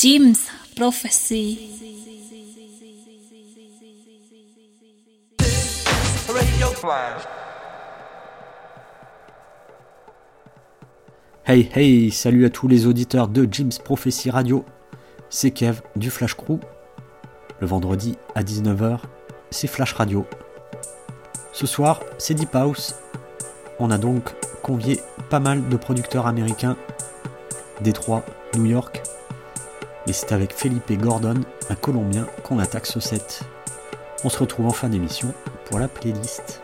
Jim's Prophecy. Hey hey, salut à tous les auditeurs de Jim's Prophecy Radio. C'est Kev du Flash Crew. Le vendredi à 19h, c'est Flash Radio. Ce soir, c'est Deep House. On a donc convié pas mal de producteurs américains, Détroit, New York, et c'est avec Felipe Gordon, un Colombien, qu'on attaque ce set. On se retrouve en fin d'émission pour la playlist.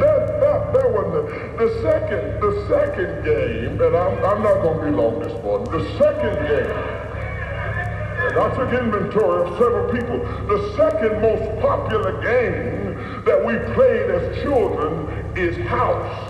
That, that, that was the, the second, the second game, and I'm, I'm not going to be long this morning. The second game, and I took inventory of several people. The second most popular game that we played as children is house.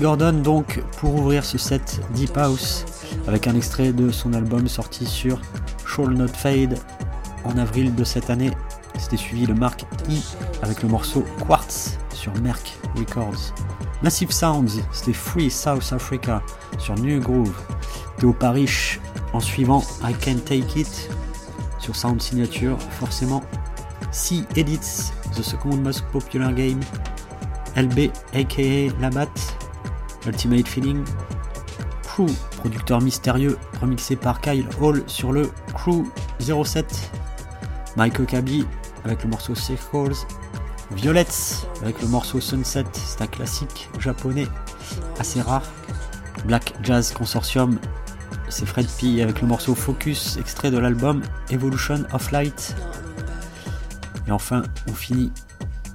Gordon donc pour ouvrir ce set Deep House avec un extrait de son album sorti sur Shall Not Fade en avril de cette année. C'était suivi le Mark E avec le morceau Quartz sur Merck Records. Massive Sounds, c'était Free South Africa sur New Groove. Théo Parish en suivant I Can't Take It sur Sound Signature, forcément. C Edits, The Second Most Popular Game. LB aka Labat Ultimate Feeling, Crew, producteur mystérieux, remixé par Kyle Hall sur le Crew 07, Mike Okabi avec le morceau Circles, Violets avec le morceau Sunset, c'est un classique japonais assez rare, Black Jazz Consortium, c'est Fred P avec le morceau Focus, extrait de l'album Evolution of Light. Et enfin, on finit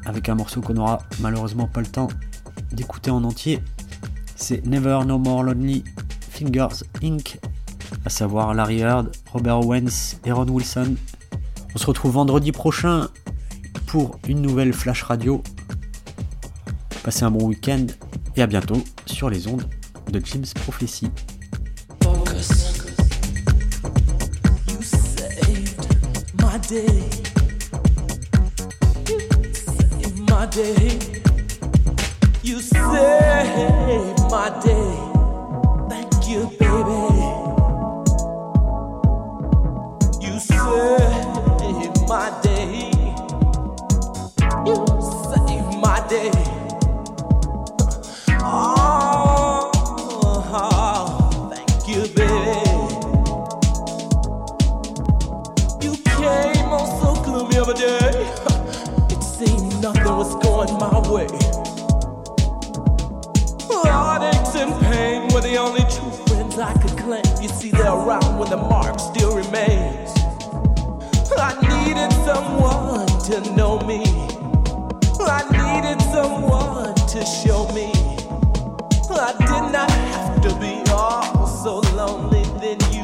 avec un morceau qu'on aura malheureusement pas le temps d'écouter en entier, c'est Never No More Lonely Fingers Inc., à savoir Larry Heard, Robert Owens et Ron Wilson. On se retrouve vendredi prochain pour une nouvelle Flash Radio. Passez un bon week-end et à bientôt sur les ondes de Jim's Prophecy. My day. Thank you, baby. You saved my day. You saved my day. Oh, thank you, baby. You came on so day. It seemed nothing was going my way. The only true friends I could claim. You see, they're around when the mark still remains. I needed someone to know me. I needed someone to show me. I did not have to be all so lonely. Then you